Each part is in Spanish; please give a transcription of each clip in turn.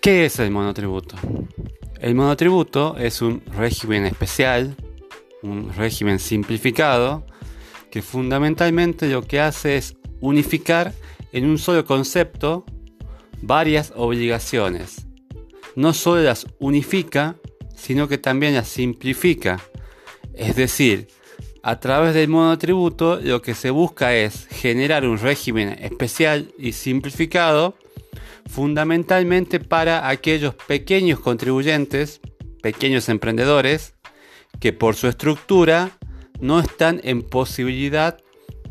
¿Qué es el monotributo? El monotributo es un régimen especial, un régimen simplificado, que fundamentalmente lo que hace es unificar en un solo concepto varias obligaciones. No solo las unifica, sino que también las simplifica. Es decir, a través del monotributo lo que se busca es generar un régimen especial y simplificado fundamentalmente para aquellos pequeños contribuyentes, pequeños emprendedores, que por su estructura no están en posibilidad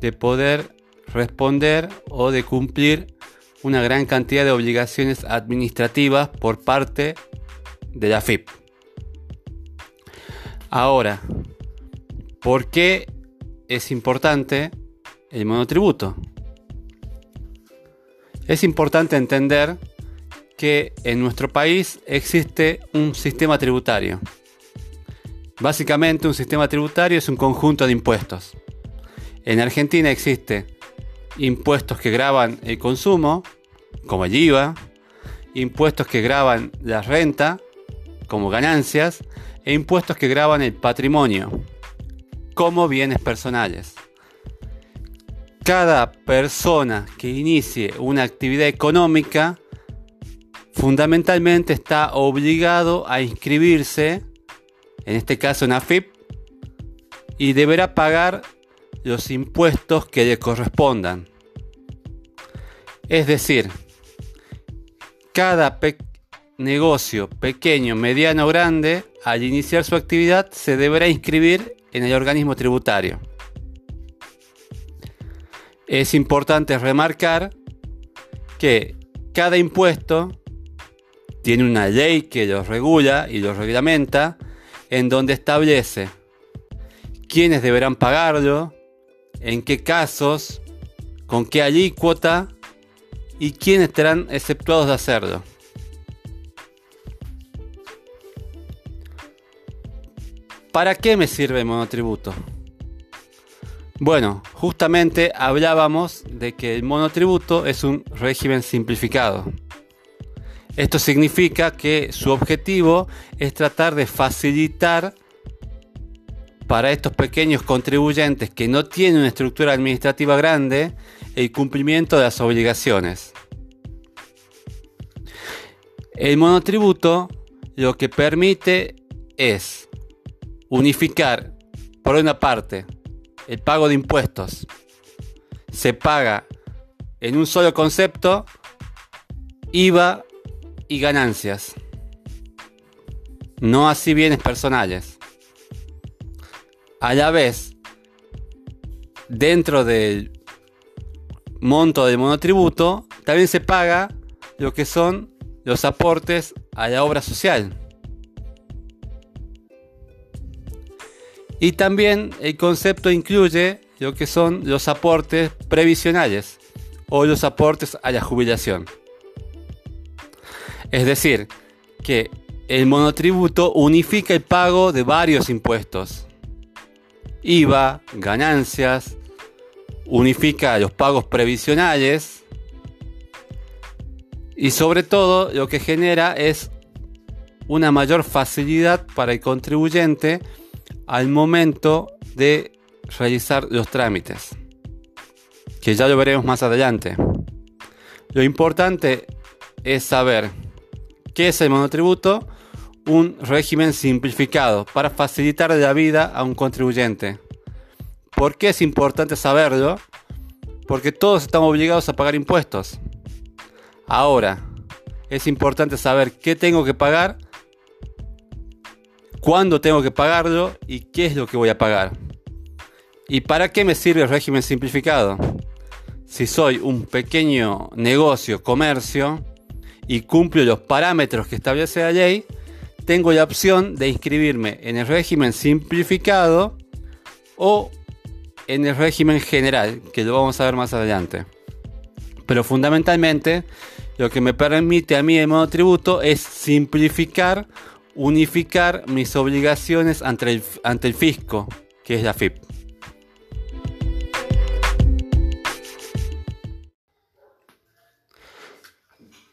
de poder responder o de cumplir una gran cantidad de obligaciones administrativas por parte de la FIP. Ahora, ¿por qué es importante el monotributo? Es importante entender que en nuestro país existe un sistema tributario. Básicamente un sistema tributario es un conjunto de impuestos. En Argentina existe impuestos que graban el consumo, como el IVA, impuestos que graban la renta, como ganancias, e impuestos que graban el patrimonio, como bienes personales. Cada persona que inicie una actividad económica fundamentalmente está obligado a inscribirse, en este caso en AFIP, y deberá pagar los impuestos que le correspondan. Es decir, cada negocio pequeño, mediano o grande, al iniciar su actividad, se deberá inscribir en el organismo tributario. Es importante remarcar que cada impuesto tiene una ley que lo regula y lo reglamenta, en donde establece quiénes deberán pagarlo, en qué casos, con qué alícuota y quiénes estarán exceptuados de hacerlo. ¿Para qué me sirve monotributo? Bueno, justamente hablábamos de que el monotributo es un régimen simplificado. Esto significa que su objetivo es tratar de facilitar para estos pequeños contribuyentes que no tienen una estructura administrativa grande el cumplimiento de las obligaciones. El monotributo lo que permite es unificar, por una parte, el pago de impuestos. Se paga en un solo concepto IVA y ganancias. No así bienes personales. A la vez, dentro del monto del monotributo, también se paga lo que son los aportes a la obra social. Y también el concepto incluye lo que son los aportes previsionales o los aportes a la jubilación. Es decir, que el monotributo unifica el pago de varios impuestos. IVA, ganancias, unifica los pagos previsionales y sobre todo lo que genera es una mayor facilidad para el contribuyente al momento de realizar los trámites, que ya lo veremos más adelante. Lo importante es saber qué es el monotributo, un régimen simplificado para facilitar la vida a un contribuyente. ¿Por qué es importante saberlo? Porque todos estamos obligados a pagar impuestos. Ahora, es importante saber qué tengo que pagar cuándo tengo que pagarlo y qué es lo que voy a pagar. ¿Y para qué me sirve el régimen simplificado? Si soy un pequeño negocio, comercio, y cumplo los parámetros que establece la ley, tengo la opción de inscribirme en el régimen simplificado o en el régimen general, que lo vamos a ver más adelante. Pero fundamentalmente, lo que me permite a mí el monotributo es simplificar unificar mis obligaciones ante el, ante el fisco, que es la FIP.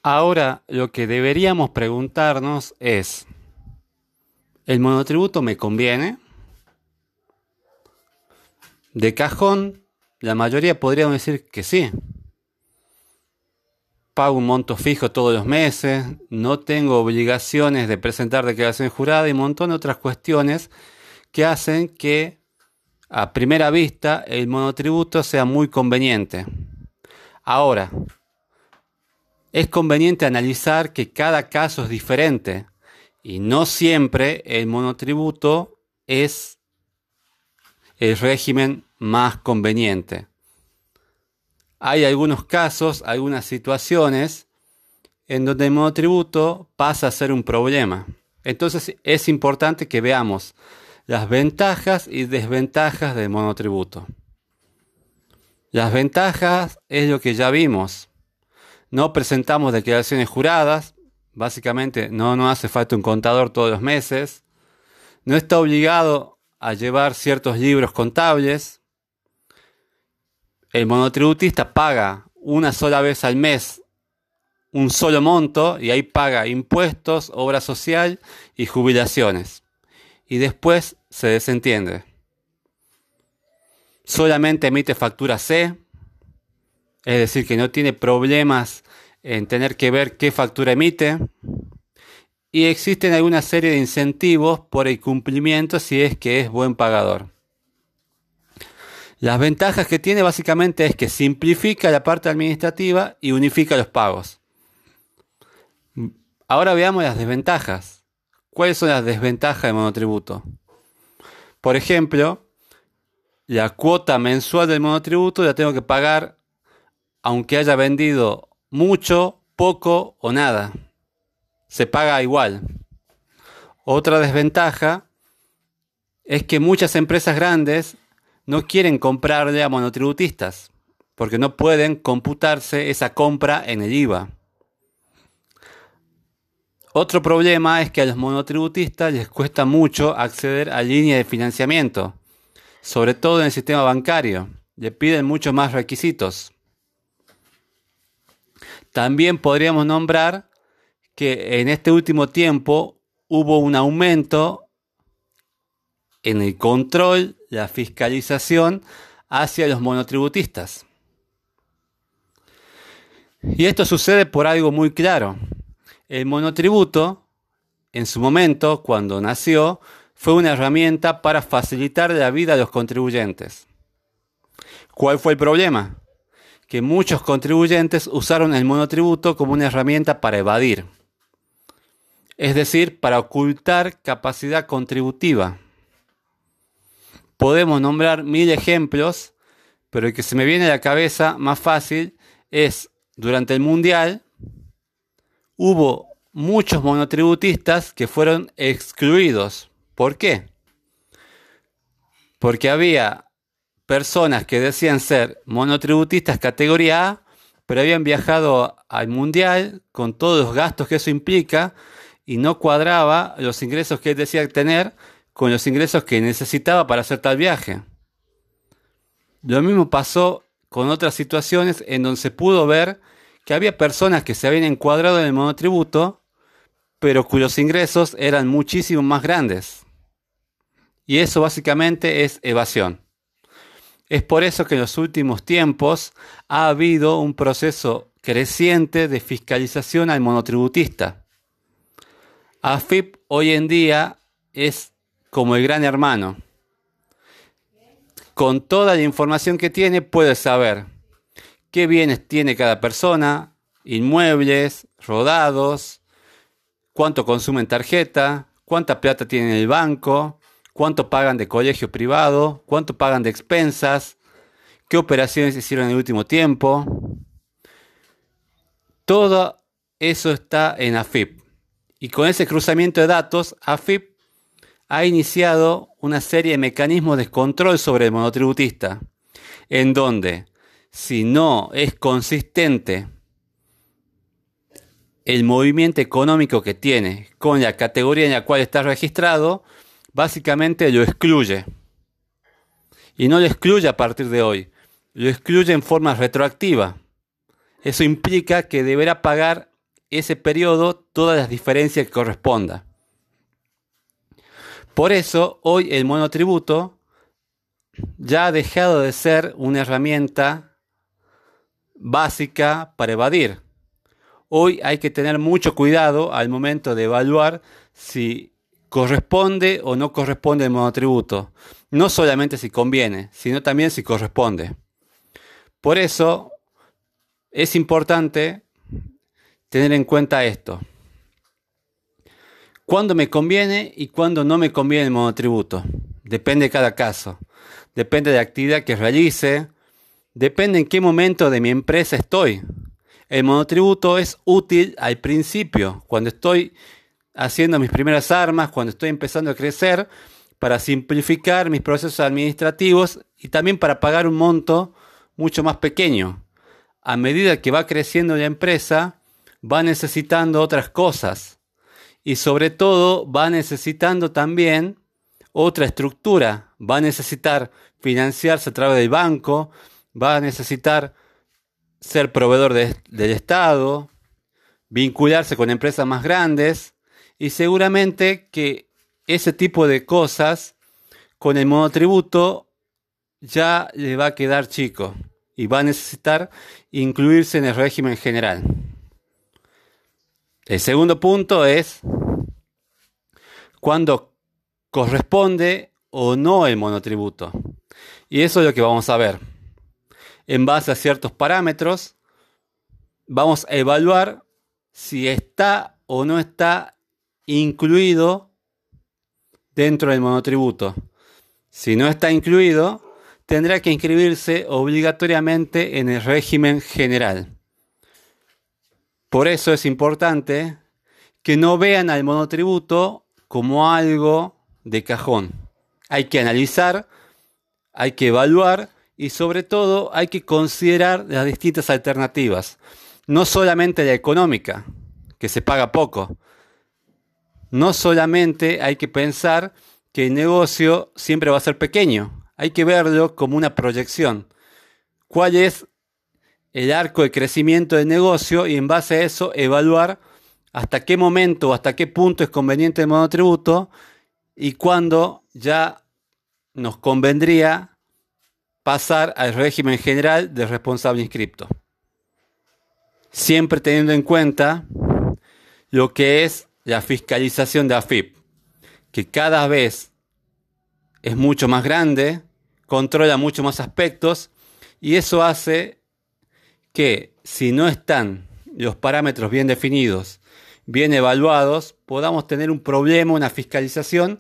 Ahora lo que deberíamos preguntarnos es, ¿el monotributo me conviene? De cajón, la mayoría podríamos decir que sí. Pago un monto fijo todos los meses, no tengo obligaciones de presentar declaración jurada y un montón de otras cuestiones que hacen que a primera vista el monotributo sea muy conveniente. Ahora, es conveniente analizar que cada caso es diferente y no siempre el monotributo es el régimen más conveniente. Hay algunos casos, algunas situaciones en donde el monotributo pasa a ser un problema. Entonces es importante que veamos las ventajas y desventajas del monotributo. Las ventajas es lo que ya vimos no presentamos declaraciones juradas, básicamente no nos hace falta un contador todos los meses, no está obligado a llevar ciertos libros contables, el monotributista paga una sola vez al mes un solo monto y ahí paga impuestos, obra social y jubilaciones. Y después se desentiende. Solamente emite factura C, es decir, que no tiene problemas en tener que ver qué factura emite. Y existen alguna serie de incentivos por el cumplimiento si es que es buen pagador. Las ventajas que tiene básicamente es que simplifica la parte administrativa y unifica los pagos. Ahora veamos las desventajas. ¿Cuáles son las desventajas de monotributo? Por ejemplo, la cuota mensual del monotributo la tengo que pagar aunque haya vendido mucho, poco o nada. Se paga igual. Otra desventaja es que muchas empresas grandes no quieren comprarle a monotributistas porque no pueden computarse esa compra en el IVA. Otro problema es que a los monotributistas les cuesta mucho acceder a líneas de financiamiento, sobre todo en el sistema bancario. Le piden muchos más requisitos. También podríamos nombrar que en este último tiempo hubo un aumento en el control, la fiscalización hacia los monotributistas. Y esto sucede por algo muy claro. El monotributo, en su momento, cuando nació, fue una herramienta para facilitar la vida a los contribuyentes. ¿Cuál fue el problema? que muchos contribuyentes usaron el monotributo como una herramienta para evadir, es decir, para ocultar capacidad contributiva. Podemos nombrar mil ejemplos, pero el que se me viene a la cabeza más fácil es durante el Mundial hubo muchos monotributistas que fueron excluidos. ¿Por qué? Porque había personas que decían ser monotributistas categoría A, pero habían viajado al mundial con todos los gastos que eso implica y no cuadraba los ingresos que él decía tener con los ingresos que necesitaba para hacer tal viaje. Lo mismo pasó con otras situaciones en donde se pudo ver que había personas que se habían encuadrado en el monotributo, pero cuyos ingresos eran muchísimo más grandes. Y eso básicamente es evasión. Es por eso que en los últimos tiempos ha habido un proceso creciente de fiscalización al monotributista. AFIP hoy en día es como el gran hermano. Con toda la información que tiene puede saber qué bienes tiene cada persona, inmuebles, rodados, cuánto consumen tarjeta, cuánta plata tiene en el banco, cuánto pagan de colegio privado, cuánto pagan de expensas, qué operaciones hicieron en el último tiempo. Todo eso está en AFIP. Y con ese cruzamiento de datos, AFIP ha iniciado una serie de mecanismos de control sobre el monotributista, en donde si no es consistente el movimiento económico que tiene con la categoría en la cual está registrado, básicamente lo excluye. Y no lo excluye a partir de hoy, lo excluye en forma retroactiva. Eso implica que deberá pagar ese periodo todas las diferencias que corresponda. Por eso, hoy el monotributo ya ha dejado de ser una herramienta básica para evadir. Hoy hay que tener mucho cuidado al momento de evaluar si corresponde o no corresponde el monotributo. No solamente si conviene, sino también si corresponde. Por eso es importante tener en cuenta esto. ¿Cuándo me conviene y cuándo no me conviene el monotributo? Depende de cada caso. Depende de la actividad que realice. Depende en qué momento de mi empresa estoy. El monotributo es útil al principio, cuando estoy haciendo mis primeras armas, cuando estoy empezando a crecer, para simplificar mis procesos administrativos y también para pagar un monto mucho más pequeño. A medida que va creciendo la empresa, va necesitando otras cosas y sobre todo va necesitando también otra estructura, va a necesitar financiarse a través del banco, va a necesitar ser proveedor del Estado, vincularse con empresas más grandes y seguramente que ese tipo de cosas con el monotributo ya le va a quedar chico y va a necesitar incluirse en el régimen general. El segundo punto es cuando corresponde o no el monotributo. Y eso es lo que vamos a ver. En base a ciertos parámetros, vamos a evaluar si está o no está incluido dentro del monotributo. Si no está incluido, tendrá que inscribirse obligatoriamente en el régimen general. Por eso es importante que no vean al monotributo como algo de cajón. Hay que analizar, hay que evaluar y sobre todo hay que considerar las distintas alternativas. No solamente la económica, que se paga poco. No solamente hay que pensar que el negocio siempre va a ser pequeño. Hay que verlo como una proyección. ¿Cuál es el arco de crecimiento del negocio y en base a eso evaluar hasta qué momento o hasta qué punto es conveniente el monotributo y cuándo ya nos convendría pasar al régimen general de responsable inscripto. Siempre teniendo en cuenta lo que es la fiscalización de AFIP, que cada vez es mucho más grande, controla mucho más aspectos y eso hace que si no están los parámetros bien definidos, bien evaluados, podamos tener un problema, una fiscalización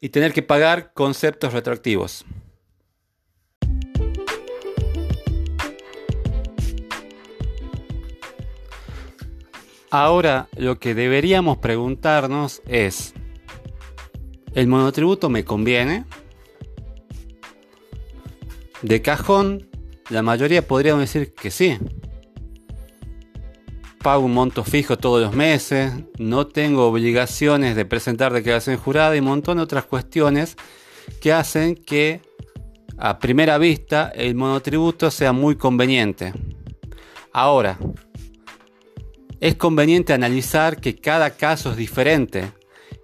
y tener que pagar conceptos retroactivos. Ahora lo que deberíamos preguntarnos es, ¿el monotributo me conviene? De cajón la mayoría podríamos decir que sí. Pago un monto fijo todos los meses, no tengo obligaciones de presentar declaración jurada y un montón de otras cuestiones que hacen que a primera vista el monotributo sea muy conveniente. Ahora, es conveniente analizar que cada caso es diferente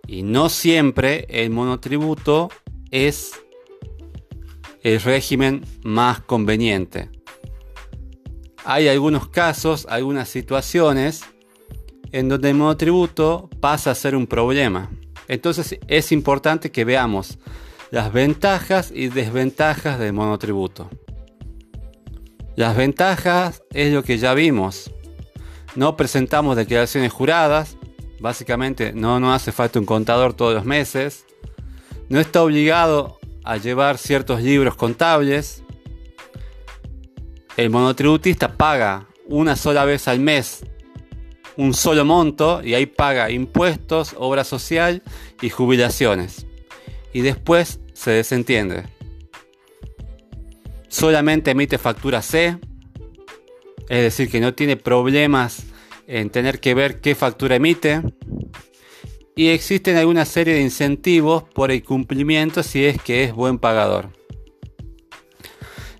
y no siempre el monotributo es el régimen más conveniente. Hay algunos casos, algunas situaciones en donde el monotributo pasa a ser un problema. Entonces es importante que veamos las ventajas y desventajas del monotributo. Las ventajas es lo que ya vimos. No presentamos declaraciones juradas. Básicamente no nos hace falta un contador todos los meses. No está obligado a llevar ciertos libros contables. El monotributista paga una sola vez al mes un solo monto y ahí paga impuestos, obra social y jubilaciones. Y después se desentiende. Solamente emite factura C, es decir, que no tiene problemas en tener que ver qué factura emite y existen alguna serie de incentivos por el cumplimiento si es que es buen pagador.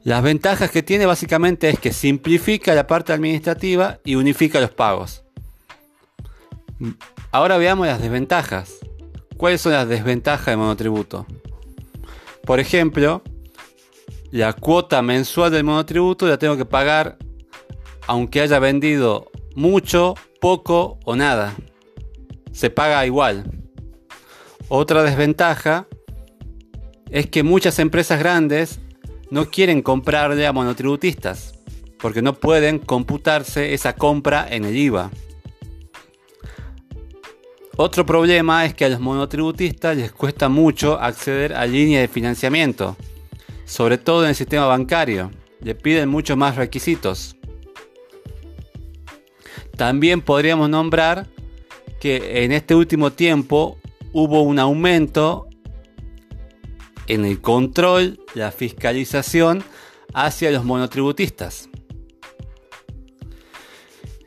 Las ventajas que tiene básicamente es que simplifica la parte administrativa y unifica los pagos. Ahora veamos las desventajas. ¿Cuáles son las desventajas del monotributo? Por ejemplo, la cuota mensual del monotributo la tengo que pagar aunque haya vendido mucho, poco o nada. Se paga igual. Otra desventaja es que muchas empresas grandes no quieren comprarle a monotributistas porque no pueden computarse esa compra en el IVA. Otro problema es que a los monotributistas les cuesta mucho acceder a líneas de financiamiento, sobre todo en el sistema bancario. Le piden muchos más requisitos. También podríamos nombrar que en este último tiempo hubo un aumento en el control, la fiscalización hacia los monotributistas.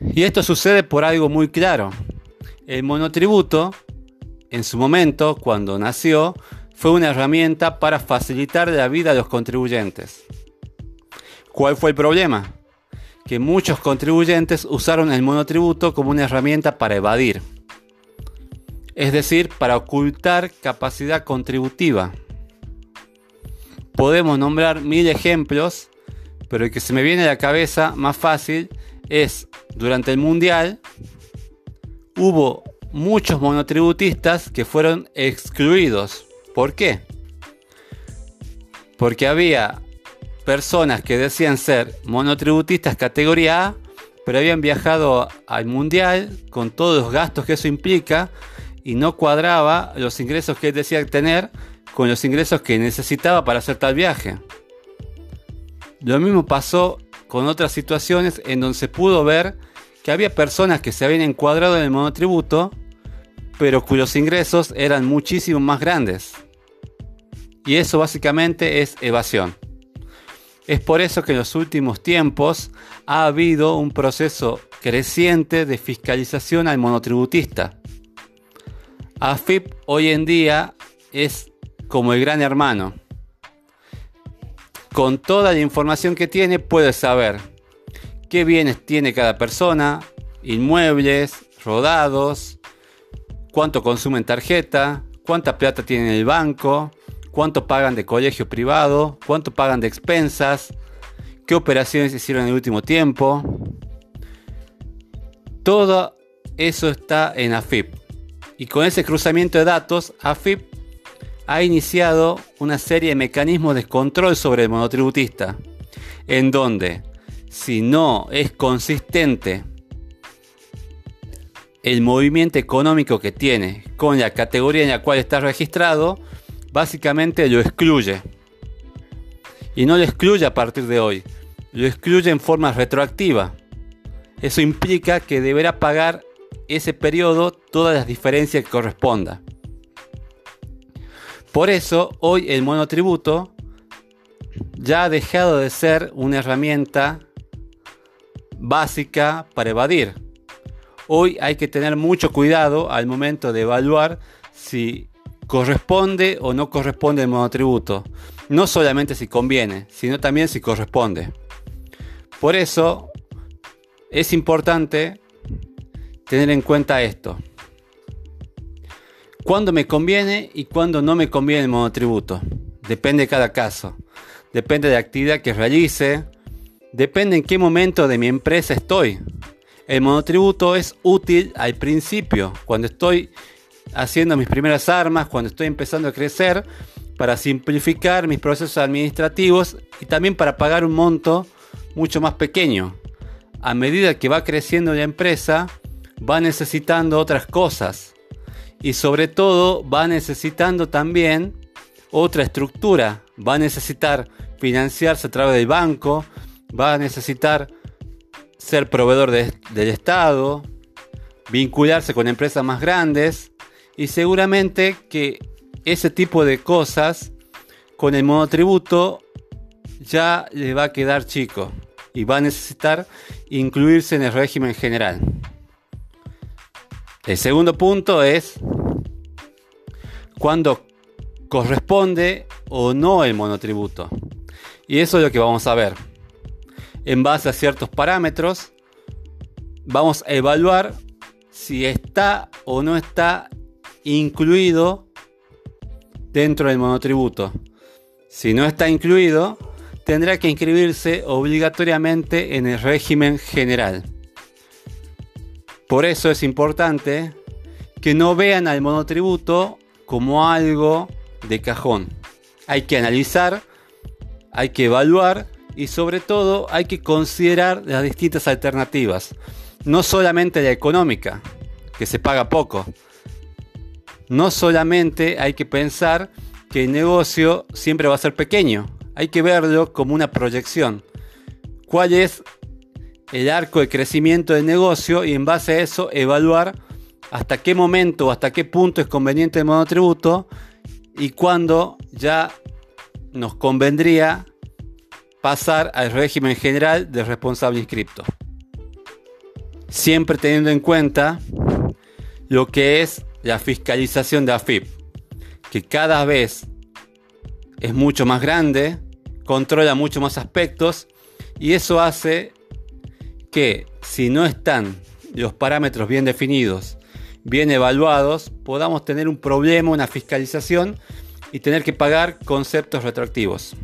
Y esto sucede por algo muy claro. El monotributo, en su momento, cuando nació, fue una herramienta para facilitar la vida a los contribuyentes. ¿Cuál fue el problema? Que muchos contribuyentes usaron el monotributo como una herramienta para evadir, es decir, para ocultar capacidad contributiva. Podemos nombrar mil ejemplos, pero el que se me viene a la cabeza más fácil es durante el Mundial hubo muchos monotributistas que fueron excluidos. ¿Por qué? Porque había personas que decían ser monotributistas categoría A, pero habían viajado al mundial con todos los gastos que eso implica y no cuadraba los ingresos que él decía tener con los ingresos que necesitaba para hacer tal viaje. Lo mismo pasó con otras situaciones en donde se pudo ver que había personas que se habían encuadrado en el monotributo, pero cuyos ingresos eran muchísimo más grandes. Y eso básicamente es evasión. Es por eso que en los últimos tiempos ha habido un proceso creciente de fiscalización al monotributista. AFIP hoy en día es como el gran hermano. Con toda la información que tiene puede saber qué bienes tiene cada persona, inmuebles, rodados, cuánto consumen tarjeta, cuánta plata tienen en el banco, cuánto pagan de colegio privado, cuánto pagan de expensas, qué operaciones hicieron en el último tiempo. Todo eso está en AFIP. Y con ese cruzamiento de datos, AFIP ha iniciado una serie de mecanismos de control sobre el monotributista, en donde si no es consistente el movimiento económico que tiene con la categoría en la cual está registrado, básicamente lo excluye. Y no lo excluye a partir de hoy, lo excluye en forma retroactiva. Eso implica que deberá pagar ese periodo todas las diferencias que corresponda. Por eso, hoy el monotributo ya ha dejado de ser una herramienta básica para evadir. Hoy hay que tener mucho cuidado al momento de evaluar si corresponde o no corresponde el monotributo. No solamente si conviene, sino también si corresponde. Por eso es importante tener en cuenta esto. Cuándo me conviene y cuándo no me conviene el monotributo. Depende de cada caso. Depende de la actividad que realice, Depende en qué momento de mi empresa estoy. El monotributo es útil al principio, cuando estoy haciendo mis primeras armas, cuando estoy empezando a crecer, para simplificar mis procesos administrativos y también para pagar un monto mucho más pequeño. A medida que va creciendo la empresa, va necesitando otras cosas y sobre todo va necesitando también otra estructura. Va a necesitar financiarse a través del banco, va a necesitar ser proveedor del Estado, vincularse con empresas más grandes y seguramente que ese tipo de cosas con el monotributo ya le va a quedar chico y va a necesitar incluirse en el régimen general. El segundo punto es cuando corresponde o no el monotributo. Y eso es lo que vamos a ver en base a ciertos parámetros, vamos a evaluar si está o no está incluido dentro del monotributo. Si no está incluido, tendrá que inscribirse obligatoriamente en el régimen general. Por eso es importante que no vean al monotributo como algo de cajón. Hay que analizar, hay que evaluar y sobre todo hay que considerar las distintas alternativas. No solamente la económica, que se paga poco. No solamente hay que pensar que el negocio siempre va a ser pequeño. Hay que verlo como una proyección. ¿Cuál es el arco de crecimiento del negocio y en base a eso evaluar hasta qué momento o hasta qué punto es conveniente el monotributo y cuándo ya nos convendría pasar al régimen general de responsable inscripto. Siempre teniendo en cuenta lo que es la fiscalización de AFIP, que cada vez es mucho más grande, controla mucho más aspectos y eso hace que si no están los parámetros bien definidos, bien evaluados, podamos tener un problema, una fiscalización y tener que pagar conceptos retroactivos.